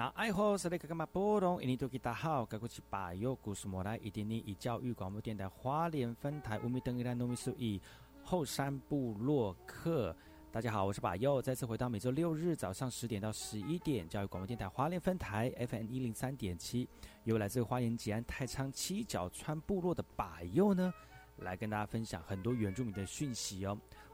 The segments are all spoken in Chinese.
那爱好是那个干嘛波动？印尼多吉大好，该过去把右故事莫来，一点点以教育广播电台花莲分台乌米登伊拉诺米苏伊后山部落客。大家好，我是把右，再次回到每周六日早上十点到十一点，教育广播电台花莲分台 FM 一零三点七，由来自花莲吉安太仓七角川部落的把右呢。来跟大家分享很多原住民的讯息哦。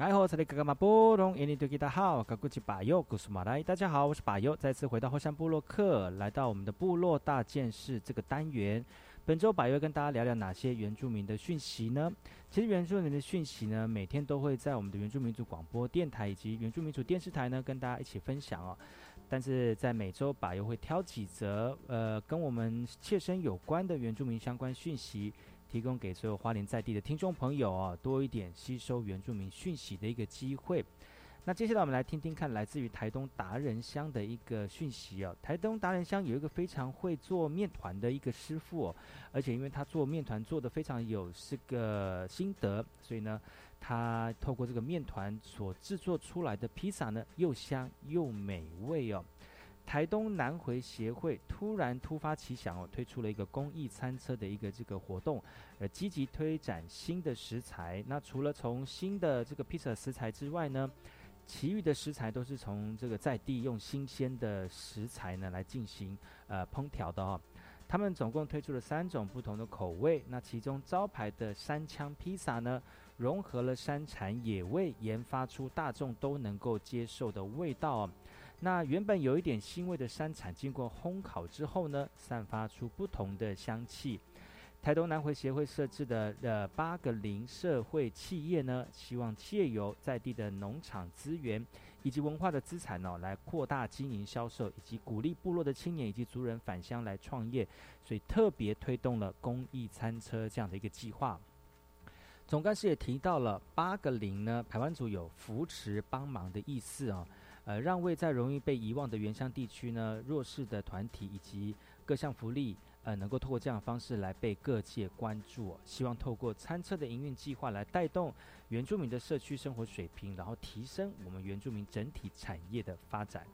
哎吼，这里嘎嘎马波隆，印尼多吉达好，嘎古吉巴尤，古苏马来，大家好，我是巴尤，再次回到后山部落客，来到我们的部落大件事这个单元。本周巴尤跟大家聊聊哪些原住民的讯息呢？其实原住民的讯息呢，每天都会在我们的原住民族广播电台以及原住民族电视台呢，跟大家一起分享哦。但是在每周巴尤会挑几则呃跟我们切身有关的原住民相关讯息。提供给所有花莲在地的听众朋友啊，多一点吸收原住民讯息的一个机会。那接下来我们来听听看，来自于台东达人乡的一个讯息哦。台东达人乡有一个非常会做面团的一个师傅，而且因为他做面团做的非常有这个心得，所以呢，他透过这个面团所制作出来的披萨呢，又香又美味哦。台东南回协会突然突发奇想哦，推出了一个公益餐车的一个这个活动，呃，积极推展新的食材。那除了从新的这个披萨食材之外呢，其余的食材都是从这个在地用新鲜的食材呢来进行呃烹调的哦。他们总共推出了三种不同的口味。那其中招牌的山枪披萨呢，融合了山产野味，研发出大众都能够接受的味道哦。那原本有一点腥味的山产，经过烘烤之后呢，散发出不同的香气。台东南回协会设置的呃八个零社会企业呢，希望借由在地的农场资源以及文化的资产呢，来扩大经营销售，以及鼓励部落的青年以及族人返乡来创业，所以特别推动了公益餐车这样的一个计划。总干事也提到了八个零呢，台湾族有扶持帮忙的意思啊。呃，让位在容易被遗忘的原乡地区呢，弱势的团体以及各项福利，呃，能够透过这样的方式来被各界关注。希望透过餐车的营运计划来带动原住民的社区生活水平，然后提升我们原住民整体产业的发展。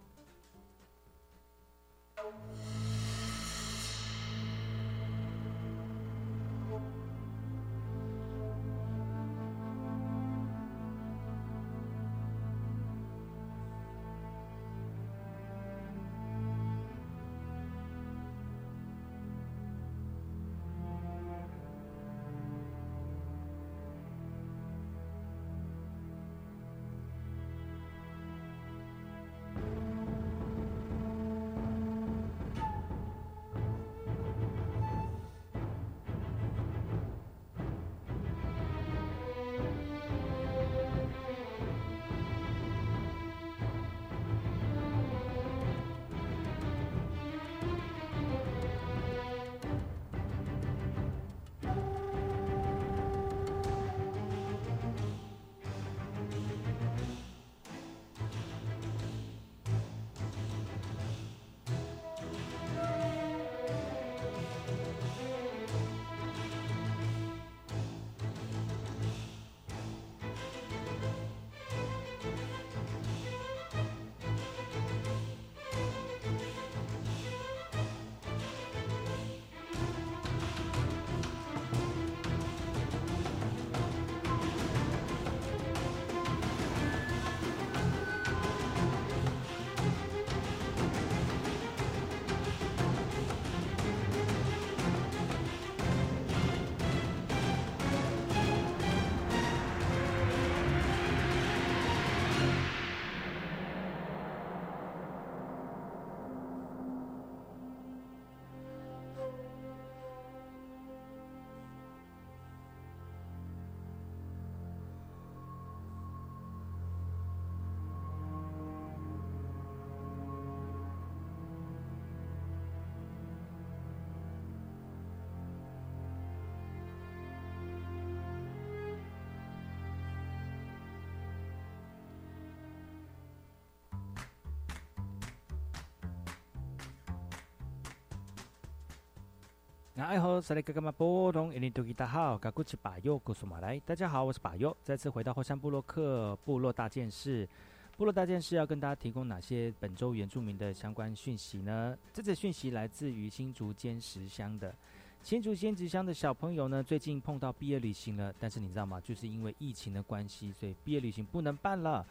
哎吼，萨利格格马波隆，印尼多吉达好，嘎古奇巴尤，古苏马来，大家好，我是巴尤，再次回到后山部落克部落大件事。部落大件事要跟大家提供哪些本周原住民的相关讯息呢？这则讯息来自于新竹尖石乡的新竹尖石乡的小朋友呢，最近碰到毕业旅行了，但是你知道吗？就是因为疫情的关系，所以毕业旅行不能办了。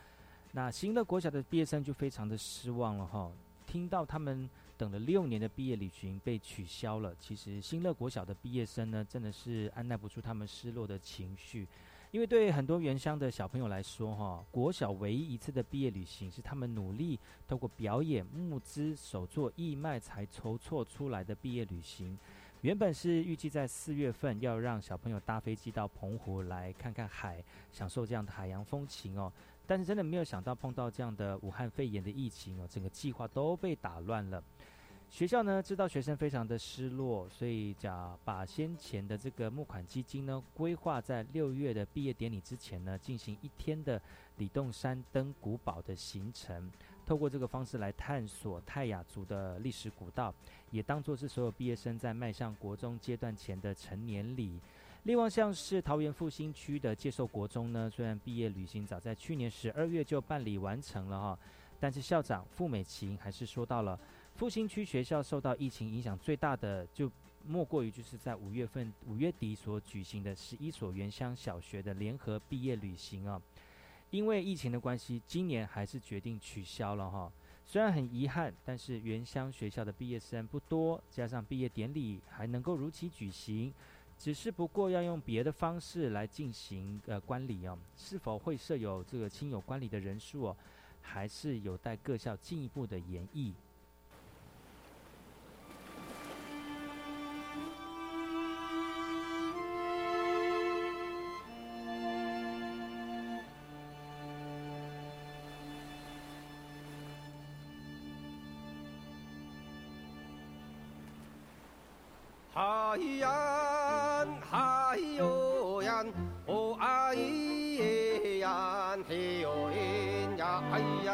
那新乐国小的毕业生就非常的失望了哈，听到他们。等了六年的毕业旅行被取消了，其实新乐国小的毕业生呢，真的是按耐不住他们失落的情绪。因为对很多原乡的小朋友来说，哈，国小唯一一次的毕业旅行是他们努力透过表演、募资、手作义卖才筹措出来的毕业旅行。原本是预计在四月份要让小朋友搭飞机到澎湖来看看海，享受这样的海洋风情哦。但是真的没有想到碰到这样的武汉肺炎的疫情哦，整个计划都被打乱了。学校呢知道学生非常的失落，所以讲把先前的这个募款基金呢规划在六月的毕业典礼之前呢进行一天的李洞山登古堡的行程，透过这个方式来探索泰雅族的历史古道，也当做是所有毕业生在迈向国中阶段前的成年礼。另外像是桃园复兴区的接受国中呢，虽然毕业旅行早在去年十二月就办理完成了哈，但是校长傅美琴还是说到了。复兴区学校受到疫情影响最大的，就莫过于就是在五月份五月底所举行的十一所原乡小学的联合毕业旅行啊。因为疫情的关系，今年还是决定取消了哈。虽然很遗憾，但是原乡学校的毕业生不多，加上毕业典礼还能够如期举行，只是不过要用别的方式来进行呃观礼啊。是否会设有这个亲友观礼的人数哦，还是有待各校进一步的研议。海呀哟呀，哦哎呀嘿哟呀哎呀，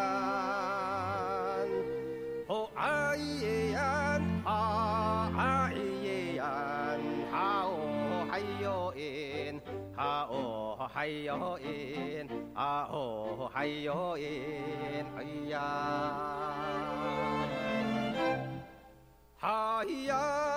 哦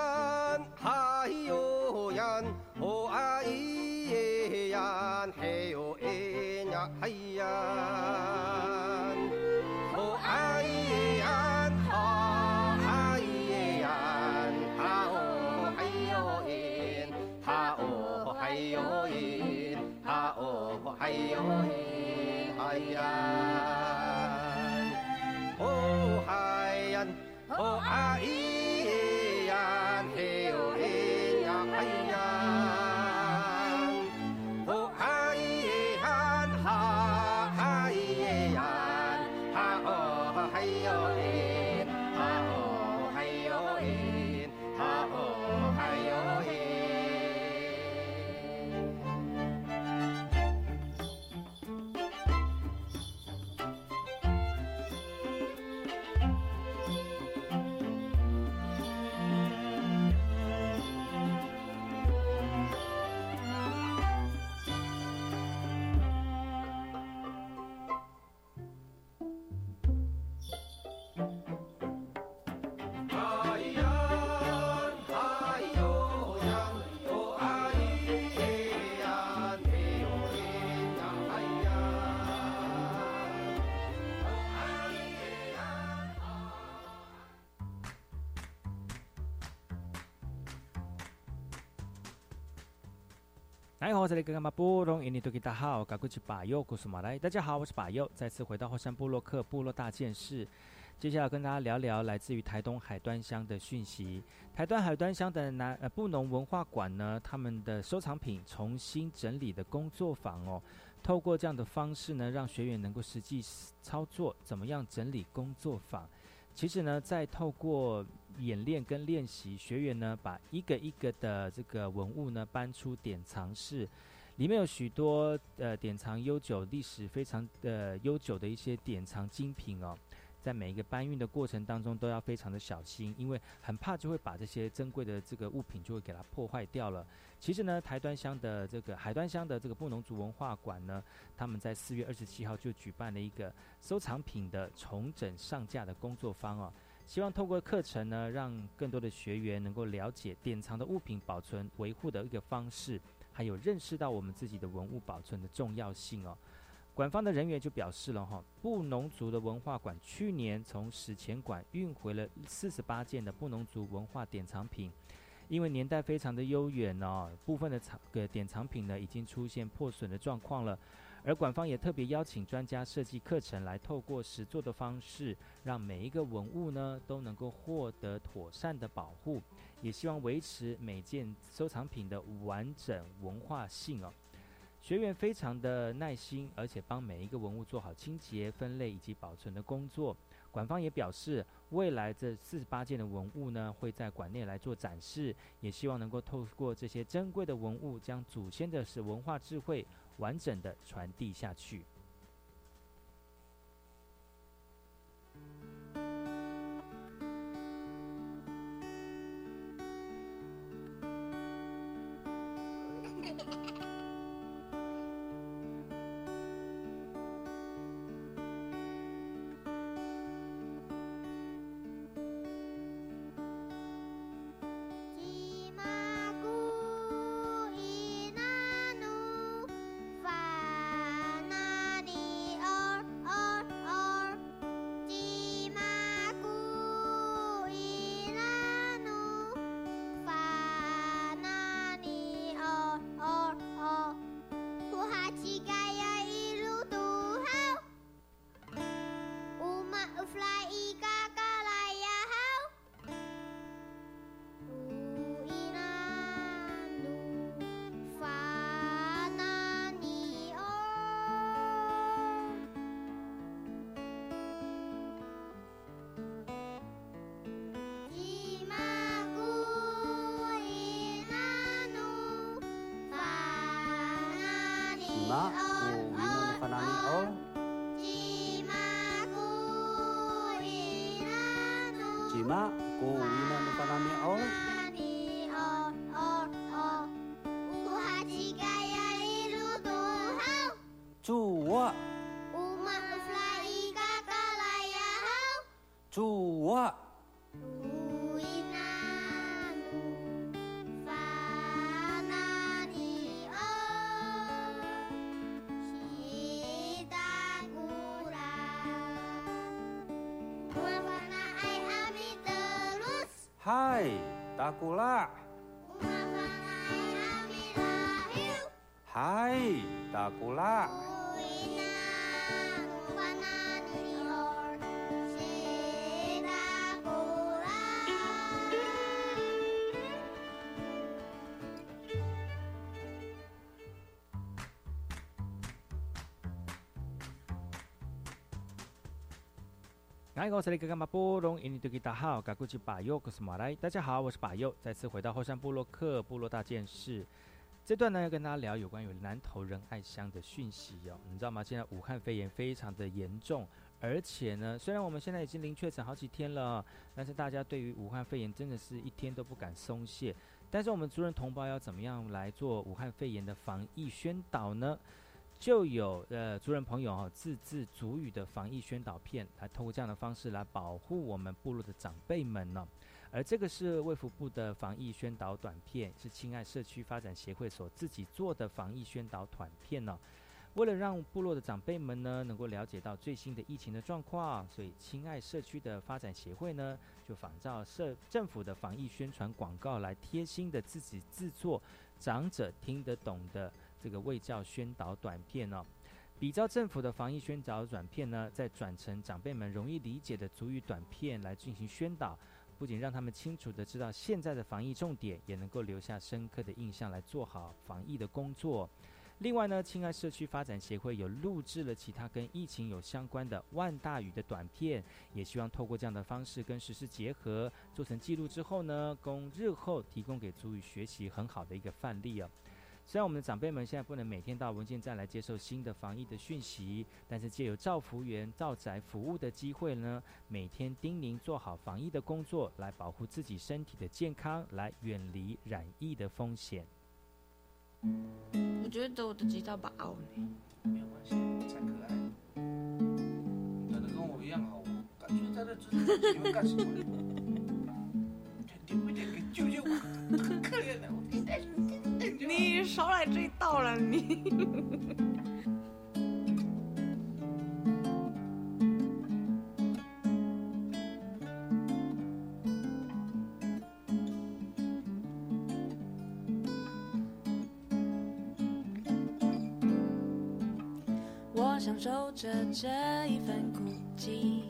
大家好，我是巴佑，再次回到后山部落克部落大件事。接下来跟大家聊聊来自于台东海端乡的讯息。台端海端乡的南呃布农文化馆呢，他们的收藏品重新整理的工作坊哦，透过这样的方式呢，让学员能够实际操作怎么样整理工作坊。其实呢，在透过演练跟练习，学员呢把一个一个的这个文物呢搬出典藏室，里面有许多呃典藏悠久、历史非常的悠久的一些典藏精品哦。在每一个搬运的过程当中，都要非常的小心，因为很怕就会把这些珍贵的这个物品就会给它破坏掉了。其实呢，台端乡的这个海端乡的这个布农族文化馆呢，他们在四月二十七号就举办了一个收藏品的重整上架的工作坊哦，希望透过课程呢，让更多的学员能够了解典藏的物品保存维护的一个方式，还有认识到我们自己的文物保存的重要性哦。馆方的人员就表示了哈，布农族的文化馆去年从史前馆运回了四十八件的布农族文化典藏品，因为年代非常的悠远哦，部分的藏个典藏品呢已经出现破损的状况了。而馆方也特别邀请专家设计课程，来透过实作的方式，让每一个文物呢都能够获得妥善的保护，也希望维持每件收藏品的完整文化性哦。学员非常的耐心，而且帮每一个文物做好清洁、分类以及保存的工作。馆方也表示，未来这四十八件的文物呢会在馆内来做展示，也希望能够透过这些珍贵的文物，将祖先的是文化智慧。完整的传递下去。lima, uuwi na ng panami all. Hai, takula. Hai, takula. Takula. 大家好，我是巴佑，再次回到后山部落克部落大件事。这段呢要跟大家聊有关于南投仁爱乡的讯息哦。你知道吗？现在武汉肺炎非常的严重，而且呢，虽然我们现在已经零确诊好几天了，但是大家对于武汉肺炎真的是一天都不敢松懈。但是我们族人同胞要怎么样来做武汉肺炎的防疫宣导呢？就有呃族人朋友哈自制族语的防疫宣导片，来通过这样的方式来保护我们部落的长辈们呢。而这个是卫福部的防疫宣导短片，是亲爱社区发展协会所自己做的防疫宣导短片呢。为了让部落的长辈们呢能够了解到最新的疫情的状况，所以亲爱社区的发展协会呢就仿照社政府的防疫宣传广告，来贴心的自己制作长者听得懂的。这个卫教宣导短片哦，比照政府的防疫宣导短片呢，再转成长辈们容易理解的足语短片来进行宣导，不仅让他们清楚的知道现在的防疫重点，也能够留下深刻的印象来做好防疫的工作。另外呢，亲爱社区发展协会有录制了其他跟疫情有相关的万大语的短片，也希望透过这样的方式跟实事结合，做成记录之后呢，供日后提供给足语学习很好的一个范例哦。虽然我们的长辈们现在不能每天到文件站来接受新的防疫的讯息，但是借由照服员造宅服务的机会呢，每天叮咛做好防疫的工作，来保护自己身体的健康，来远离染疫的风险。我觉得我的吉他把凹呢，没有关系，才可爱。长得跟我一样好，感觉他的你们干什么？救救我！可怜的，我。你少来这一套了，你。我享受着这一份孤寂，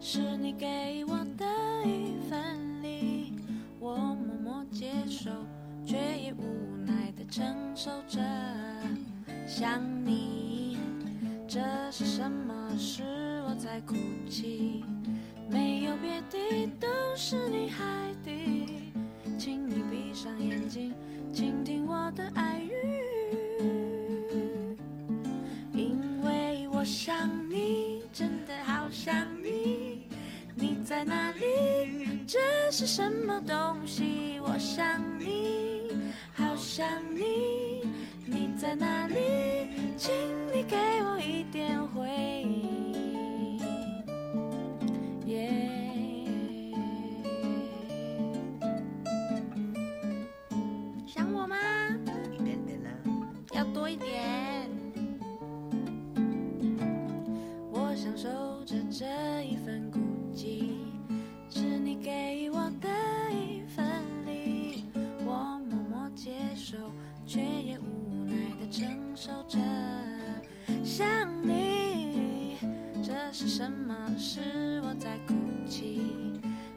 是你给我的一份。承受着。想你，这是什么？是我在哭泣，没有别的，都是你害的，请你闭上眼睛，倾听我的爱语。因为我想你，真的好想你，你在哪里？这是什么东西？我想你，想你，你在哪里？是我在哭泣，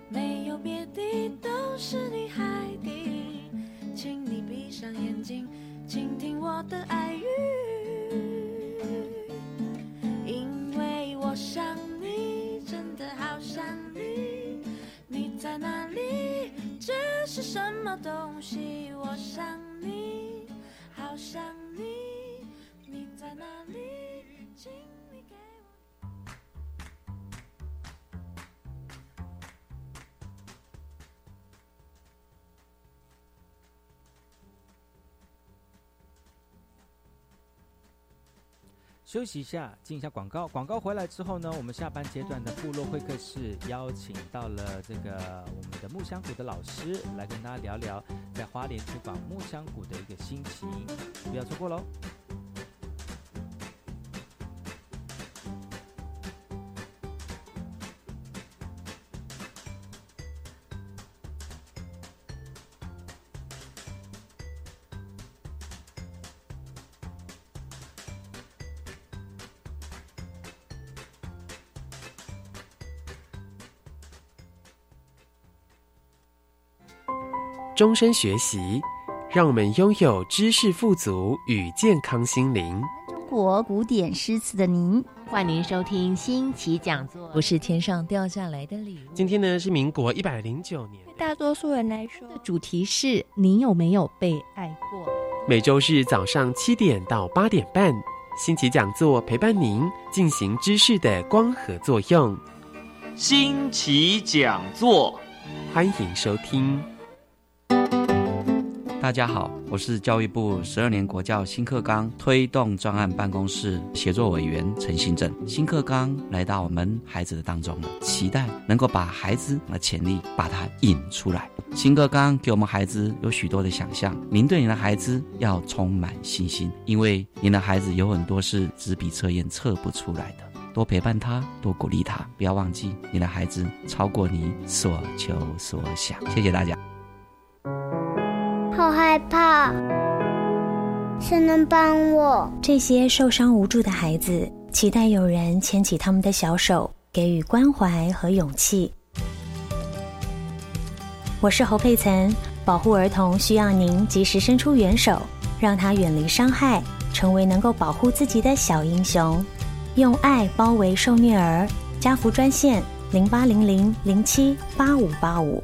没有别的，都是你害的，请你闭上眼睛，倾听我的爱语，因为我想你，真的好想你，你。在哪里？这是什么东西？我想你，好想休息一下，进一下广告。广告回来之后呢，我们下班阶段的部落会客室邀请到了这个我们的木香谷的老师来跟大家聊聊在花莲推广木香谷的一个心情，不要错过喽。终身学习，让我们拥有知识富足与健康心灵。中国古典诗词的您，欢迎收听新奇讲座。不是天上掉下来的礼物。今天呢是民国一百零九年，对大多数人来说，主题是你有没有被爱过？每周日早上七点到八点半，新奇讲座陪伴您进行知识的光合作用。新奇讲座，欢迎收听。大家好，我是教育部十二年国教新课纲推动专案办公室协作委员陈新正。新课纲来到我们孩子的当中了，期待能够把孩子的潜力把它引出来。新课纲给我们孩子有许多的想象，您对您的孩子要充满信心，因为您的孩子有很多是纸笔测验测不出来的。多陪伴他，多鼓励他，不要忘记你的孩子超过你所求所想。谢谢大家。好害怕，谁能帮我？这些受伤无助的孩子，期待有人牵起他们的小手，给予关怀和勇气。我是侯佩岑，保护儿童需要您及时伸出援手，让他远离伤害，成为能够保护自己的小英雄。用爱包围受虐儿，家福专线零八零零零七八五八五。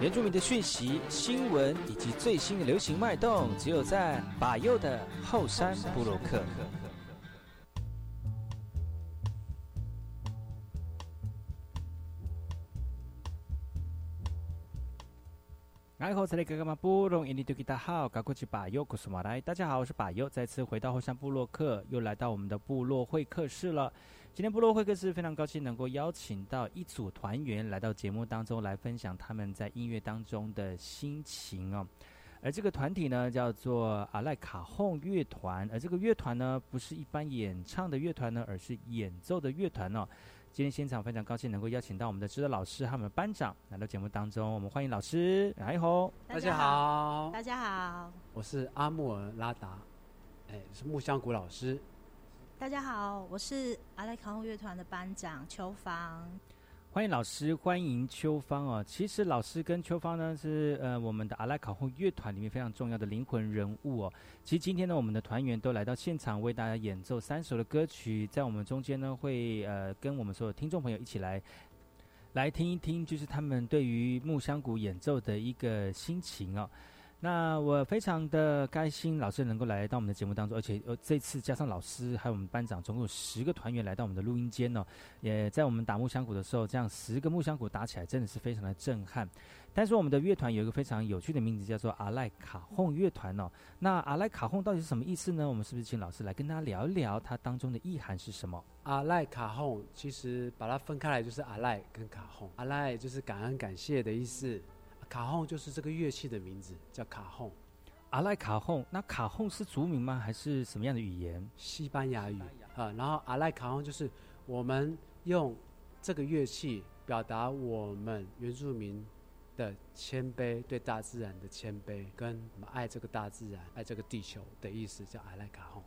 原住民的讯息、新闻以及最新的流行脉动，只有在把右的后山部落克。哎，好，这里哥哥们不容易，你对大家好，赶快去把右古苏马来。大家好，我是把右，再次回到后山部落客，又来到我们的部落会客室了。今天部落会客室非常高兴能够邀请到一组团员来到节目当中来分享他们在音乐当中的心情哦。而这个团体呢叫做阿赖卡洪乐团，而这个乐团呢不是一般演唱的乐团呢，而是演奏的乐团哦。今天现场非常高兴能够邀请到我们的指导老师和我们班长来到节目当中，我们欢迎老师，哎吼，大家好，大家好，我是阿木尔拉达，哎，是木香谷老师。大家好，我是阿莱卡洪乐团的班长秋芳。欢迎老师，欢迎秋芳哦。其实老师跟秋芳呢是呃我们的阿莱卡洪乐团里面非常重要的灵魂人物哦。其实今天呢，我们的团员都来到现场为大家演奏三首的歌曲，在我们中间呢会呃跟我们所有听众朋友一起来来听一听，就是他们对于木香鼓演奏的一个心情哦。那我非常的开心，老师能够来到我们的节目当中，而且呃这次加上老师还有我们班长，总共有十个团员来到我们的录音间呢。也在我们打木箱鼓的时候，这样十个木箱鼓打起来真的是非常的震撼。但是我们的乐团有一个非常有趣的名字，叫做阿赖卡轰乐团哦。那阿赖卡轰到底是什么意思呢？我们是不是请老师来跟大家聊一聊它当中的意涵是什么？阿赖卡轰其实把它分开来就是阿赖跟卡轰，阿赖就是感恩感谢的意思。卡洪就是这个乐器的名字，叫卡洪。阿赖卡洪，那卡洪是族名吗？还是什么样的语言？西班牙语啊。然后阿赖卡洪就是我们用这个乐器表达我们原住民的谦卑，对大自然的谦卑，跟我们爱这个大自然、爱这个地球的意思，叫阿赖卡洪。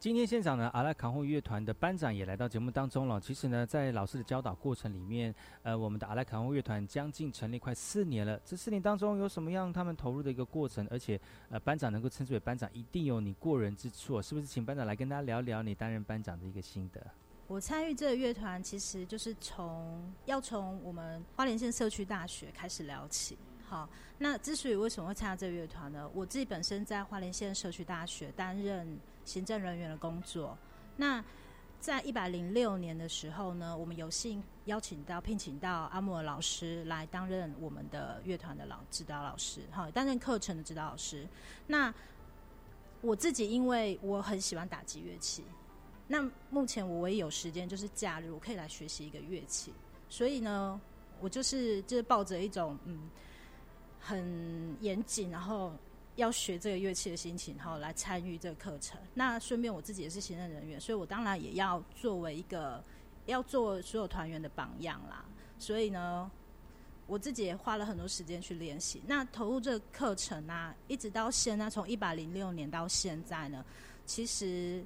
今天现场呢，阿拉卡洪乐团的班长也来到节目当中了。其实呢，在老师的教导过程里面，呃，我们的阿拉卡洪乐团将近成立快四年了。这四年当中有什么样他们投入的一个过程？而且，呃，班长能够称之为班长，一定有你过人之处，是不是？请班长来跟大家聊聊你担任班长的一个心得。我参与这个乐团，其实就是从要从我们花莲县社区大学开始聊起。好，那之所以为什么会参加这个乐团呢？我自己本身在花莲县社区大学担任。行政人员的工作。那在一百零六年的时候呢，我们有幸邀请到、聘请到阿莫老师来担任我们的乐团的老指导老师，哈，担任课程的指导老师。那我自己因为我很喜欢打击乐器，那目前我唯一有时间就是假日，我可以来学习一个乐器。所以呢，我就是就是抱着一种嗯很严谨，然后。要学这个乐器的心情，哈，来参与这个课程。那顺便我自己也是行政人员，所以我当然也要作为一个要做所有团员的榜样啦。所以呢，我自己也花了很多时间去练习。那投入这个课程啊，一直到现在，从一百零六年到现在呢，其实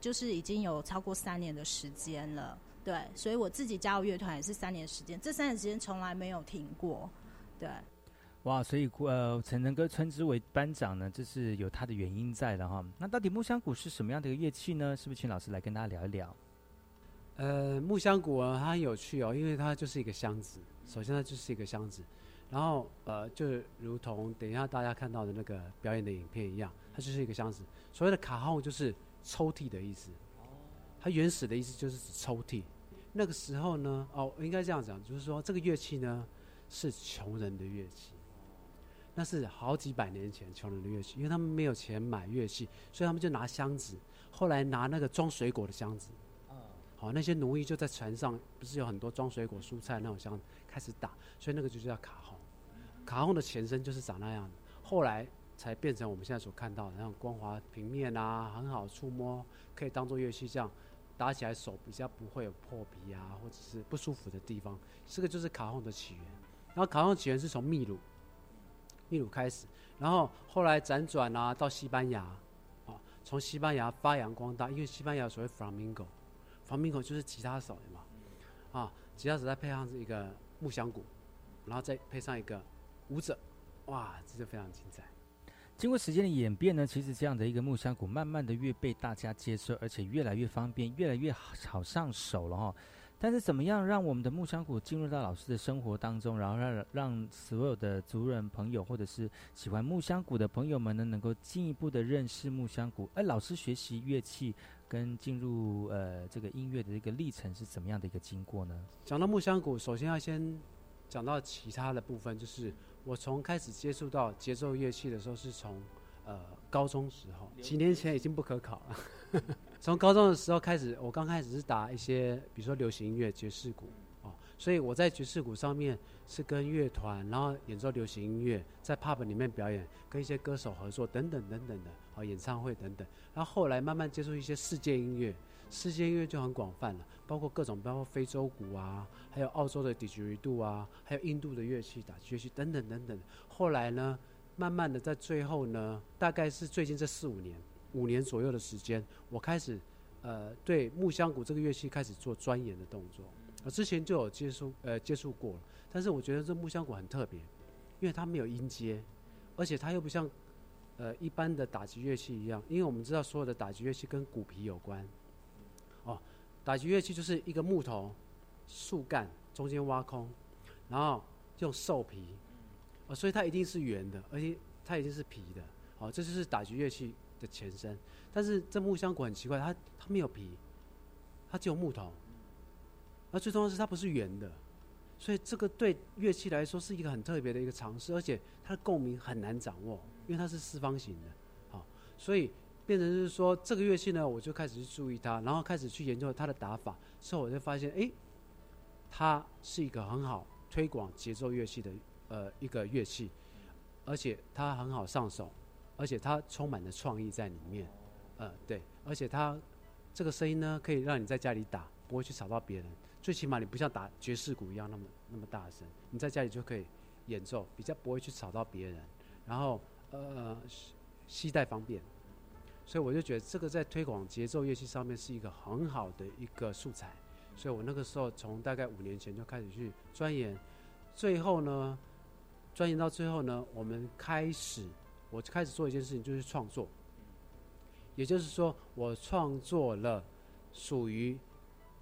就是已经有超过三年的时间了。对，所以我自己加入乐团也是三年时间，这三年时间从来没有停过。对。哇，所以呃，才能哥称之为班长呢，这是有他的原因在的哈。那到底木香鼓是什么样的一个乐器呢？是不是请老师来跟大家聊一聊？呃，木香鼓啊，它很有趣哦，因为它就是一个箱子。首先它就是一个箱子，然后呃，就如同等一下大家看到的那个表演的影片一样，它就是一个箱子。所谓的卡号就是抽屉的意思。它原始的意思就是指抽屉。那个时候呢，哦，应该这样讲，就是说这个乐器呢是穷人的乐器。那是好几百年前穷人的乐器，因为他们没有钱买乐器，所以他们就拿箱子。后来拿那个装水果的箱子，好，那些奴役就在船上，不是有很多装水果、蔬菜那种箱子，开始打，所以那个就叫卡洪。卡洪的前身就是长那样的，后来才变成我们现在所看到的那种光滑平面啊，很好触摸，可以当做乐器这样打起来手比较不会有破皮啊，或者是不舒服的地方。这个就是卡洪的起源。然后卡洪起源是从秘鲁。秘鲁开始，然后后来辗转啊，到西班牙，啊，从西班牙发扬光大，因为西班牙所谓 flamingo，flamingo 就是吉他手嘛，啊，吉他手再配上一个木箱鼓，然后再配上一个舞者，哇，这就非常精彩。经过时间的演变呢，其实这样的一个木箱鼓，慢慢的越被大家接受，而且越来越方便，越来越好上手了哈。但是怎么样让我们的木香鼓进入到老师的生活当中，然后让让所有的族人朋友或者是喜欢木香鼓的朋友们呢，能够进一步的认识木香鼓？而老师学习乐器跟进入呃这个音乐的一个历程是怎么样的一个经过呢？讲到木香鼓，首先要先讲到其他的部分，就是我从开始接触到节奏乐器的时候，是从呃高中时候，几年前已经不可考了。从高中的时候开始，我刚开始是打一些，比如说流行音乐、爵士鼓，哦，所以我在爵士鼓上面是跟乐团，然后演奏流行音乐，在 pub 里面表演，跟一些歌手合作等等等等的，哦，演唱会等等。然后后来慢慢接触一些世界音乐，世界音乐就很广泛了，包括各种，包括非洲鼓啊，还有澳洲的 didgeridoo 啊，还有印度的乐器、打击乐器等等等等。后来呢，慢慢的在最后呢，大概是最近这四五年。五年左右的时间，我开始，呃，对木香鼓这个乐器开始做钻研的动作。我之前就有接触，呃，接触过了。但是我觉得这木香鼓很特别，因为它没有音阶，而且它又不像，呃，一般的打击乐器一样。因为我们知道所有的打击乐器跟鼓皮有关。哦，打击乐器就是一个木头树干中间挖空，然后用兽皮，哦，所以它一定是圆的，而且它一定是皮的。哦，这就是打击乐器。的前身，但是这木香鼓很奇怪，它它没有皮，它只有木头，而最重要是它不是圆的，所以这个对乐器来说是一个很特别的一个尝试，而且它的共鸣很难掌握，因为它是四方形的，好，所以变成是说这个乐器呢，我就开始去注意它，然后开始去研究它的打法，之后我就发现，哎，它是一个很好推广节奏乐器的呃一个乐器，而且它很好上手。而且它充满了创意在里面，呃，对，而且它这个声音呢，可以让你在家里打，不会去吵到别人。最起码你不像打爵士鼓一样那么那么大声，你在家里就可以演奏，比较不会去吵到别人。然后呃，携带方便，所以我就觉得这个在推广节奏乐器上面是一个很好的一个素材。所以我那个时候从大概五年前就开始去钻研，最后呢，钻研到最后呢，我们开始。我开始做一件事情，就是创作。也就是说，我创作了属于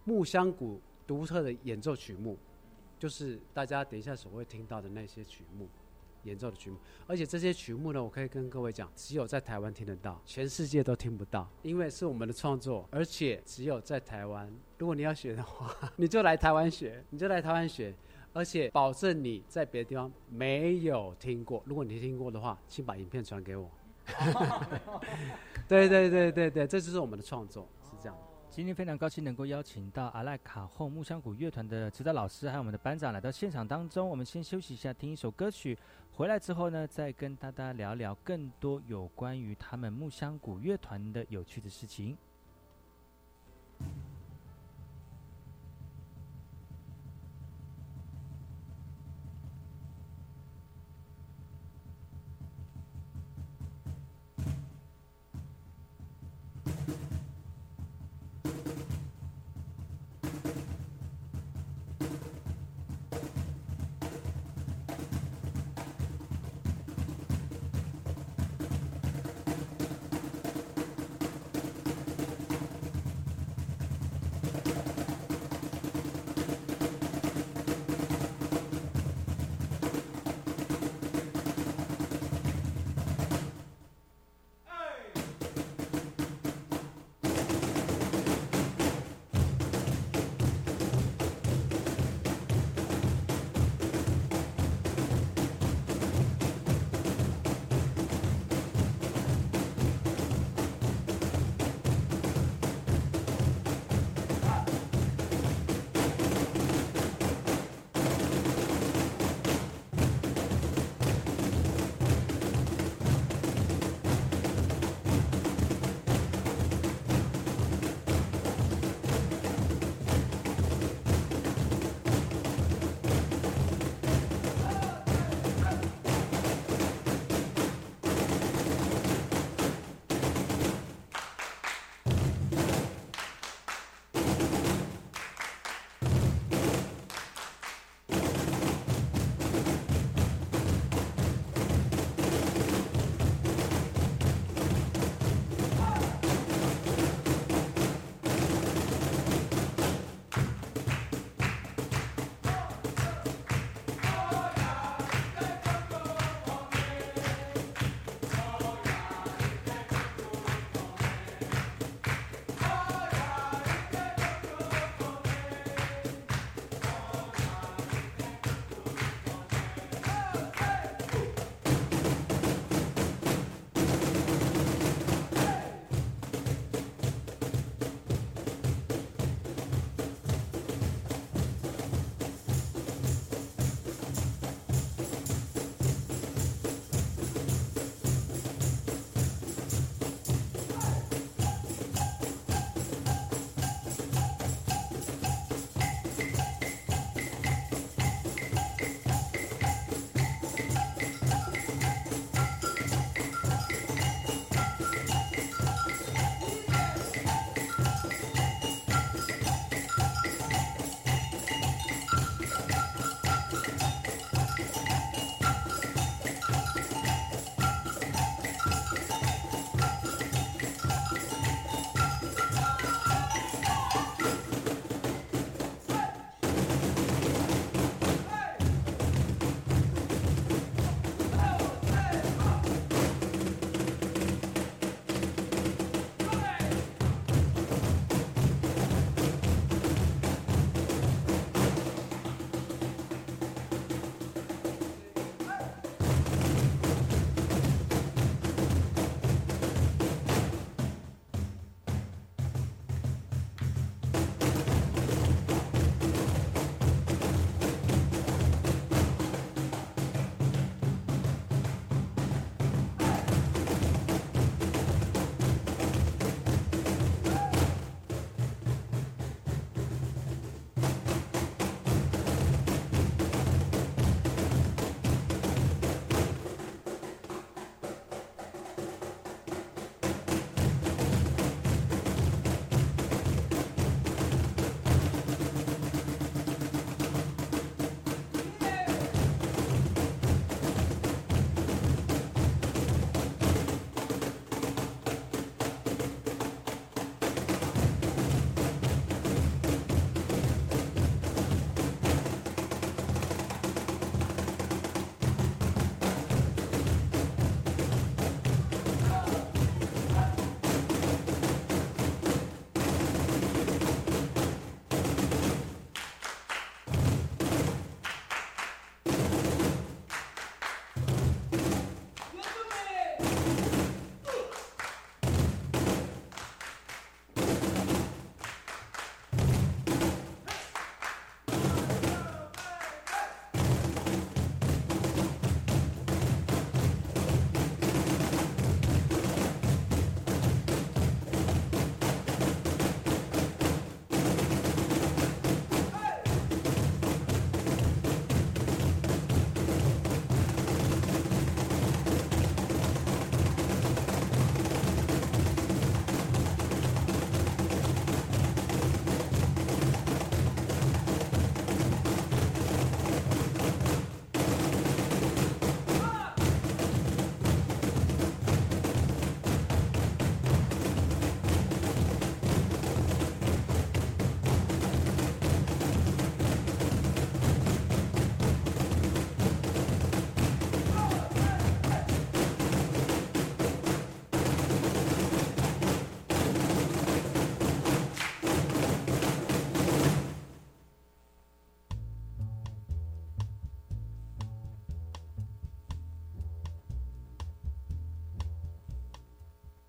木香鼓独特的演奏曲目，就是大家等一下所会听到的那些曲目，演奏的曲目。而且这些曲目呢，我可以跟各位讲，只有在台湾听得到，全世界都听不到，因为是我们的创作，而且只有在台湾。如果你要学的话，你就来台湾学，你就来台湾学。而且保证你在别的地方没有听过，如果你听过的话，请把影片传给我。对对对对对，这就是我们的创作，是这样。今天非常高兴能够邀请到阿赖卡后木香鼓乐团的指导老师，还有我们的班长来到现场当中。我们先休息一下，听一首歌曲。回来之后呢，再跟大家聊聊更多有关于他们木香鼓乐团的有趣的事情。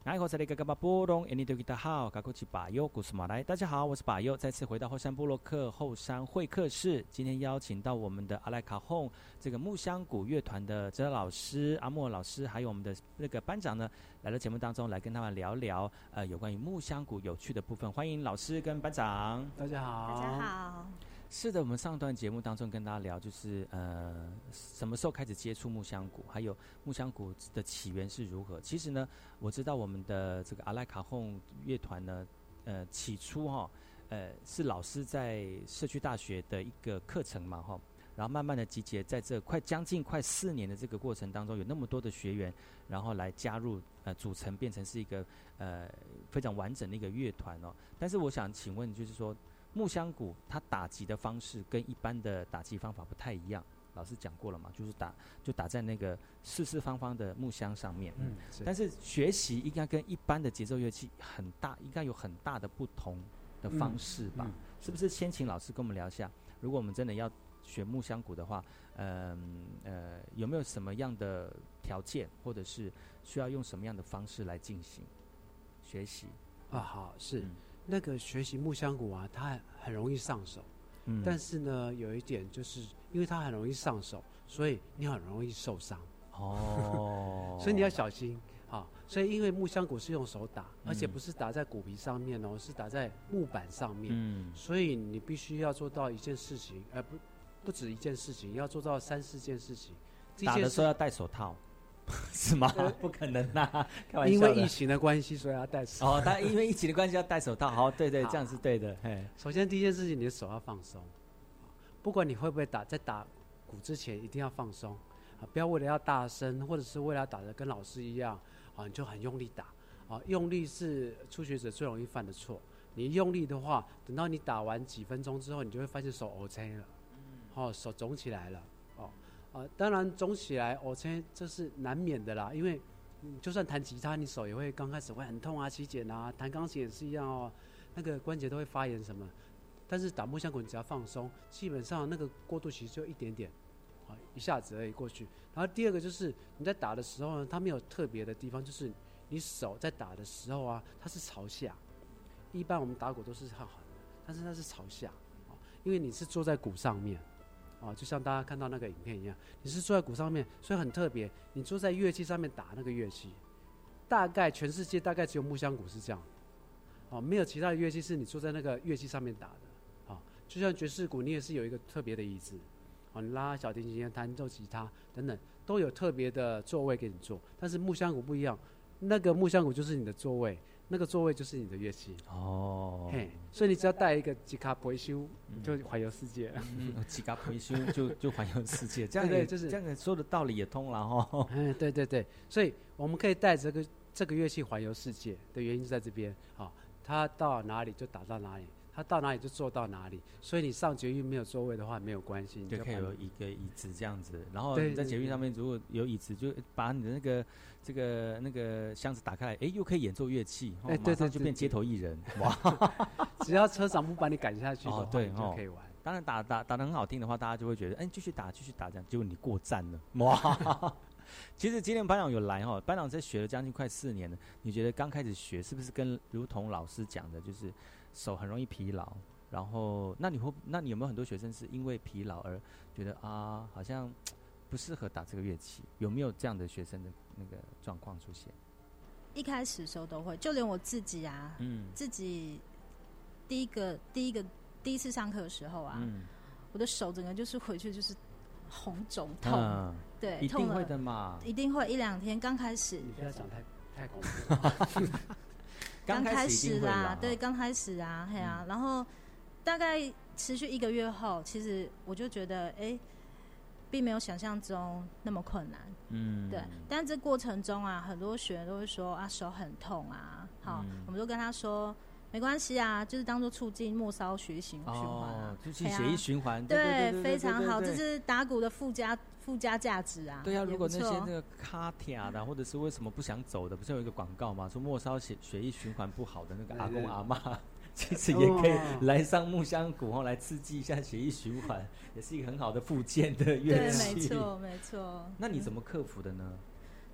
爱好这里嘎嘎巴波隆，印尼多吉达好，嘎古奇巴尤古斯马来，大家好，我是巴尤，再次回到后山部落克后山会客室，今天邀请到我们的阿莱卡洪这个木香鼓乐团的哲老师阿莫老师，还有我们的那个班长呢，来到节目当中来跟他们聊聊呃有关于木香鼓有趣的部分，欢迎老师跟班长，大家好，大家好。是的，我们上段节目当中跟大家聊，就是呃什么时候开始接触木香鼓，还有木香鼓的起源是如何。其实呢，我知道我们的这个阿莱卡洪乐团呢，呃起初哈，呃是老师在社区大学的一个课程嘛哈，然后慢慢的集结，在这快将近快四年的这个过程当中，有那么多的学员，然后来加入呃组成，变成是一个呃非常完整的一个乐团哦。但是我想请问，就是说。木香鼓它打击的方式跟一般的打击方法不太一样，老师讲过了嘛，就是打就打在那个四四方方的木箱上面。嗯，但是学习应该跟一般的节奏乐器很大，应该有很大的不同的方式吧？是不是？先请老师跟我们聊一下，如果我们真的要学木香鼓的话，嗯呃，有没有什么样的条件，或者是需要用什么样的方式来进行学习？啊，好，是。那个学习木香鼓啊，它很容易上手，嗯，但是呢，有一点就是因为它很容易上手，所以你很容易受伤。哦，所以你要小心啊！所以因为木香鼓是用手打，而且不是打在鼓皮上面哦，是打在木板上面，嗯，所以你必须要做到一件事情，而不不止一件事情，要做到三四件事情。打的时候要戴手套。是吗？不可能呐！开玩笑因为疫情的关系，所以要戴手。哦，他因为疫情的关系要戴手套。好，对对，这样是对的。嘿，首先第一件事情，你的手要放松。不管你会不会打，在打鼓之前一定要放松啊！不要为了要大声，或者是为了打的跟老师一样啊，你就很用力打啊！用力是初学者最容易犯的错。你用力的话，等到你打完几分钟之后，你就会发现手 OK 了，哦，手肿起来了。啊，当然肿起来，我猜这是难免的啦。因为，就算弹吉他，你手也会刚开始会很痛啊、起茧啊；弹钢琴也是一样哦，那个关节都会发炎什么。但是打木箱鼓，你只要放松，基本上那个过渡期就一点点，啊，一下子而已过去。然后第二个就是你在打的时候呢，它没有特别的地方，就是你手在打的时候啊，它是朝下。一般我们打鼓都是很好的，但是它是朝下，啊，因为你是坐在鼓上面。哦，就像大家看到那个影片一样，你是坐在鼓上面，所以很特别。你坐在乐器上面打那个乐器，大概全世界大概只有木箱鼓是这样，哦，没有其他的乐器是你坐在那个乐器上面打的，哦，就像爵士鼓，你也是有一个特别的椅子，哦，你拉小提琴、弹奏吉他等等，都有特别的座位给你坐。但是木箱鼓不一样，那个木箱鼓就是你的座位。那个座位就是你的乐器哦，嘿，所以你只要带一个吉卡维修，就环游世界。吉卡维修就 就环游世界，这样对，就是这样说的道理也通了哈。嗯，对对对，所以我们可以带这个这个乐器环游世界的原因就在这边啊，它到哪里就打到哪里。他到哪里就坐到哪里，所以你上捷运没有座位的话没有关系，就可以有一个椅子这样子。然后你在捷运上面如果有椅子，就把你的那个这个那个箱子打开来，哎，又可以演奏乐器，哎，对对，就变街头艺人，哇！只要车长不把你赶下去，哦，对，就可以玩。当然打打打的很好听的话，大家就会觉得，哎，继续打继续打这样。结果你过站了，哇！其实今天班长有来哈，班长在学了将近快四年了。你觉得刚开始学是不是跟如同老师讲的，就是？手很容易疲劳，然后那你会，那你有没有很多学生是因为疲劳而觉得啊，好像不适合打这个乐器？有没有这样的学生的那个状况出现？一开始的时候都会，就连我自己啊，嗯，自己第一个第一个第一次上课的时候啊，我的手整个就是回去就是红肿痛，对，一定会的嘛，一定会一两天刚开始。你不要讲太太恐怖。刚开始啦，对，刚开始啊，嘿啊，然后大概持续一个月后，其实我就觉得，哎，并没有想象中那么困难，嗯，对。但这过程中啊，很多学员都会说啊，手很痛啊，好，我们都跟他说，没关系啊，就是当做促进末梢血液循环啊，促进血液循环，对，非常好，这是打鼓的附加。附加价值啊！对啊，如果那些那个卡卡的，或者是为什么不想走的，不是有一个广告吗？说末梢血血液循环不好的那个阿公阿妈，其实也可以来上木香鼓哦，来刺激一下血液循环，也是一个很好的附件的乐器。对，没错，没错。那你怎么克服的呢？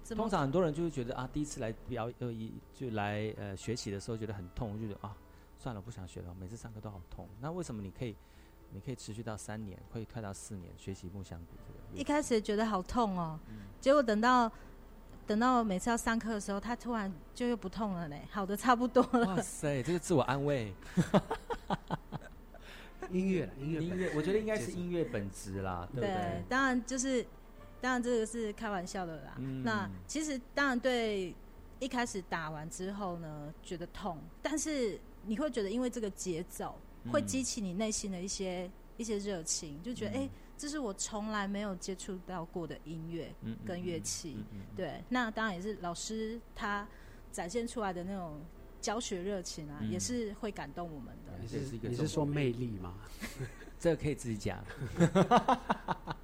通常很多人就会觉得啊，第一次来表呃一就来呃学习的时候觉得很痛，就觉得啊算了不想学了，每次上课都好痛。那为什么你可以你可以持续到三年，可以快到四年学习木香鼓这个？一开始觉得好痛哦，结果等到等到每次要上课的时候，他突然就又不痛了呢，好的差不多了。哇塞，这个自我安慰。音乐，音乐，音乐，我觉得应该是音乐本质啦，对不对？当然就是。当然，这个是开玩笑的啦。那其实当然对，一开始打完之后呢，觉得痛，但是你会觉得，因为这个节奏会激起你内心的一些一些热情，就觉得哎，这是我从来没有接触到过的音乐跟乐器。对，那当然也是老师他展现出来的那种教学热情啊，也是会感动我们的。你是你是说魅力吗？这个可以自己讲。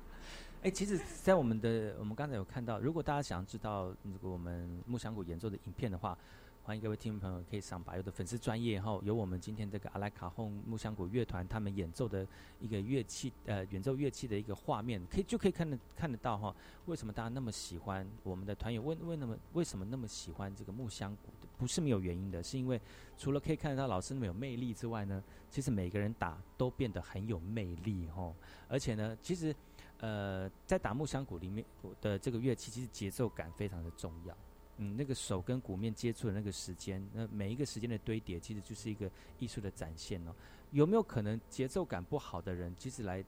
哎，其实，在我们的我们刚才有看到，如果大家想要知道那个我们木香鼓演奏的影片的话，欢迎各位听众朋友可以上百优的粉丝专业后，有我们今天这个阿莱卡轰木香鼓乐团他们演奏的一个乐器呃演奏乐器的一个画面，可以就可以看得看得到哈。为什么大家那么喜欢我们的团员？为为什么为什么那么喜欢这个木香鼓？不是没有原因的，是因为除了可以看得到老师那么有魅力之外呢，其实每个人打都变得很有魅力哈。而且呢，其实。呃，在打木箱鼓里面的这个乐器，其实节奏感非常的重要。嗯，那个手跟鼓面接触的那个时间，那每一个时间的堆叠，其实就是一个艺术的展现哦。有没有可能节奏感不好的人，其实来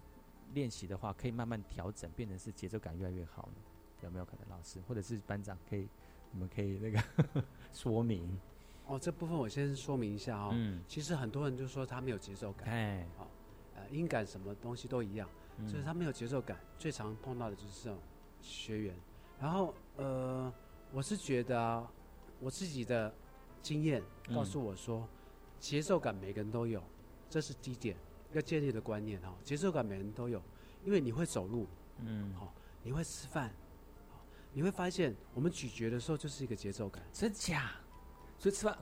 练习的话，可以慢慢调整，变成是节奏感越来越好呢？有没有可能？老师或者是班长，可以，你们可以那个 说明。哦，这部分我先说明一下哦。嗯。其实很多人就说他没有节奏感。哎。好，呃，音感什么东西都一样。就是他没有节奏感，最常碰到的就是这种学员。然后，呃，我是觉得啊，我自己的经验告诉我说，节奏感每个人都有，这是第一点要建立的观念哈。节奏感每个人都有，因为你会走路，嗯，好，你会吃饭，好，你会发现我们咀嚼的时候就是一个节奏感，真假？所以吃饭。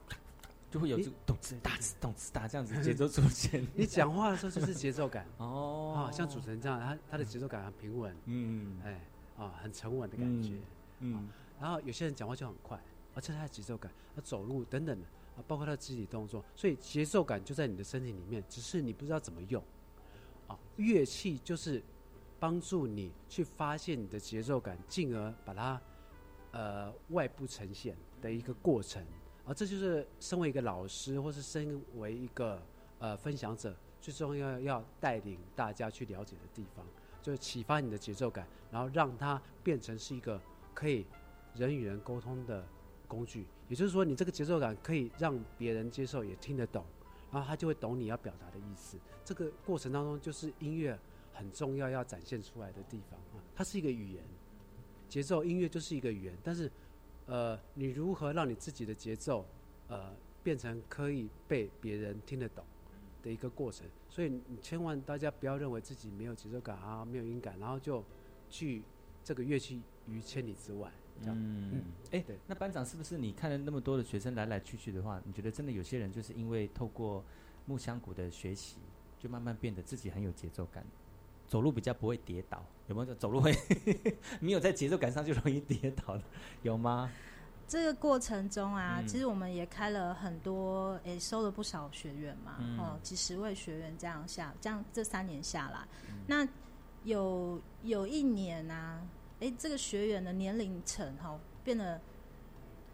就会有这个咚哧哒哧咚哧哒这样子节奏出现。你 讲话的时候就是节奏感 哦，啊，像主持人这样，他他的节奏感很平稳，嗯，哎，啊，很沉稳的感觉，嗯。然后有些人讲话就很快，而且他的节奏感，他走路等等的啊，包括他的肢体动作，所以节奏感就在你的身体里面，只是你不知道怎么用。啊，乐器就是帮助你去发现你的节奏感，进而把它呃外部呈现的一个过程。而这就是身为一个老师，或是身为一个呃分享者，最重要要带领大家去了解的地方，就是启发你的节奏感，然后让它变成是一个可以人与人沟通的工具。也就是说，你这个节奏感可以让别人接受，也听得懂，然后他就会懂你要表达的意思。这个过程当中，就是音乐很重要要展现出来的地方啊，它是一个语言，节奏音乐就是一个语言，但是。呃，你如何让你自己的节奏，呃，变成可以被别人听得懂的一个过程？所以你千万大家不要认为自己没有节奏感啊，没有音感，然后就拒这个乐器于千里之外。这样，嗯，哎，对。那班长是不是你看了那么多的学生来来去去的话，你觉得真的有些人就是因为透过木香鼓的学习，就慢慢变得自己很有节奏感，走路比较不会跌倒？有没有走路会 没有在节奏感上就容易跌倒的？有吗？这个过程中啊，其实我们也开了很多，诶，收了不少学员嘛，哦，几十位学员这样下，这样这三年下来，那有有一年啊，哎，这个学员的年龄层哈变得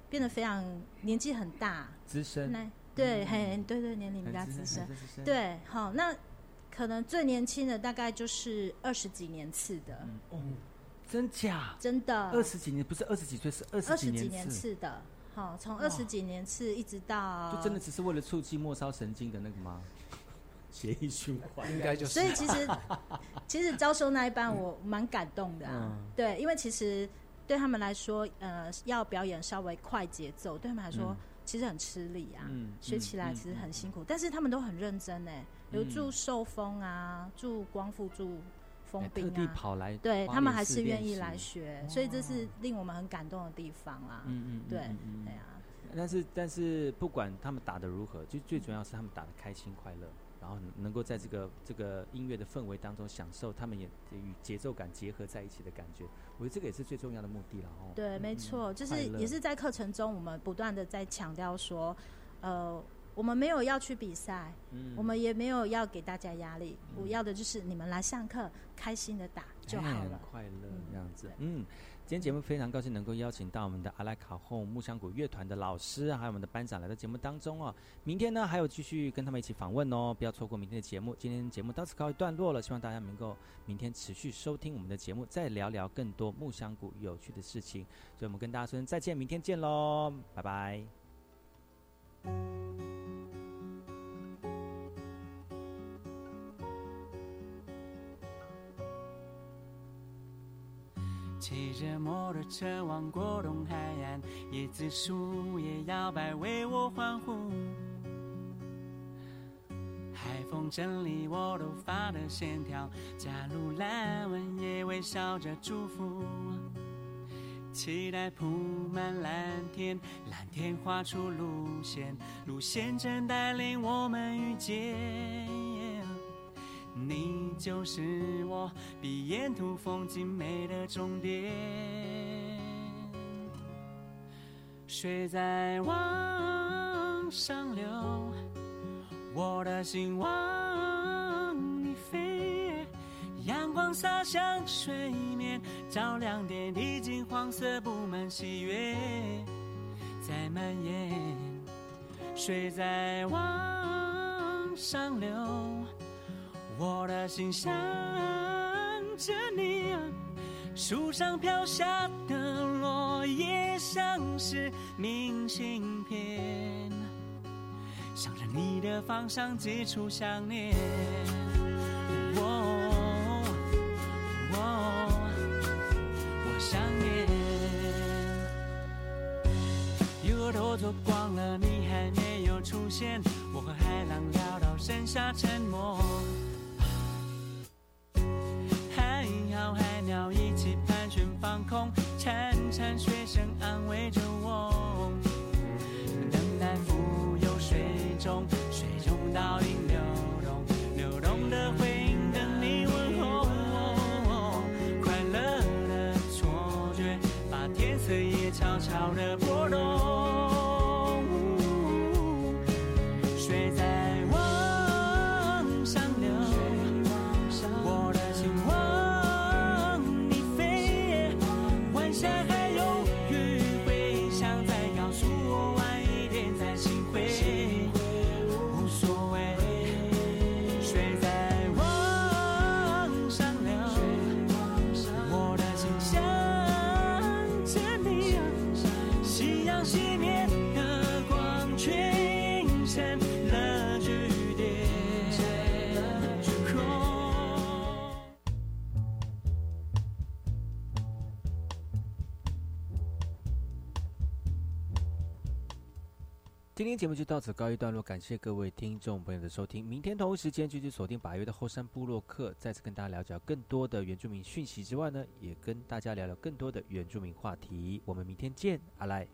变得非常年纪很大，资深，对，嘿，对对，年龄比较资深，对，好那。可能最年轻的大概就是二十几年次的，哦，真假？真的，二十几年不是二十几岁，是二十几年次的。好，从二十几年次一直到，就真的只是为了促进末梢神经的那个吗？血液循环应该就是。所以其实，其实招收那一班我蛮感动的啊。对，因为其实对他们来说，呃，要表演稍微快节奏，对他们来说其实很吃力啊。嗯，学起来其实很辛苦，但是他们都很认真哎。有住受风啊，住光复，住封冰啊，跑来，对他们还是愿意来学，所以这是令我们很感动的地方啦。嗯嗯，对，对啊。但是但是不管他们打的如何，就最主要是他们打的开心快乐。然后能够在这个这个音乐的氛围当中享受他们也与节奏感结合在一起的感觉。我觉得这个也是最重要的目的了哦。对，没错，就是也是在课程中，我们不断的在强调说，呃，我们没有要去比赛，嗯，我们也没有要给大家压力，我要的就是你们来上课，开心的打就好了，快乐这样子，嗯。今天节目非常高兴能够邀请到我们的阿拉卡后木香谷乐团的老师，还有我们的班长来到节目当中哦。明天呢还有继续跟他们一起访问哦，不要错过明天的节目。今天节目到此告一段落了，希望大家能够明天持续收听我们的节目，再聊聊更多木香谷有趣的事情。所以我们跟大家说再见，明天见喽，拜拜。骑着摩托车往过东海岸，椰子树也摇摆为我欢呼。海风整理我头发的线条，加入蓝纹也微笑着祝福。期待铺满蓝天，蓝天画出路线，路线正带领我们遇见。你就是我比沿途风景美的终点，水在往上流，我的心往洒向水面，照亮点滴金黄色，布满喜悦在蔓延，水在往上流。我的心想着你，树上飘下的落叶像是明信片，向着你的方向寄出想念。今天节目就到此告一段落，感谢各位听众朋友的收听。明天同一时间继续锁定八月的后山部落客，再次跟大家聊聊更多的原住民讯息之外呢，也跟大家聊聊更多的原住民话题。我们明天见，阿赖。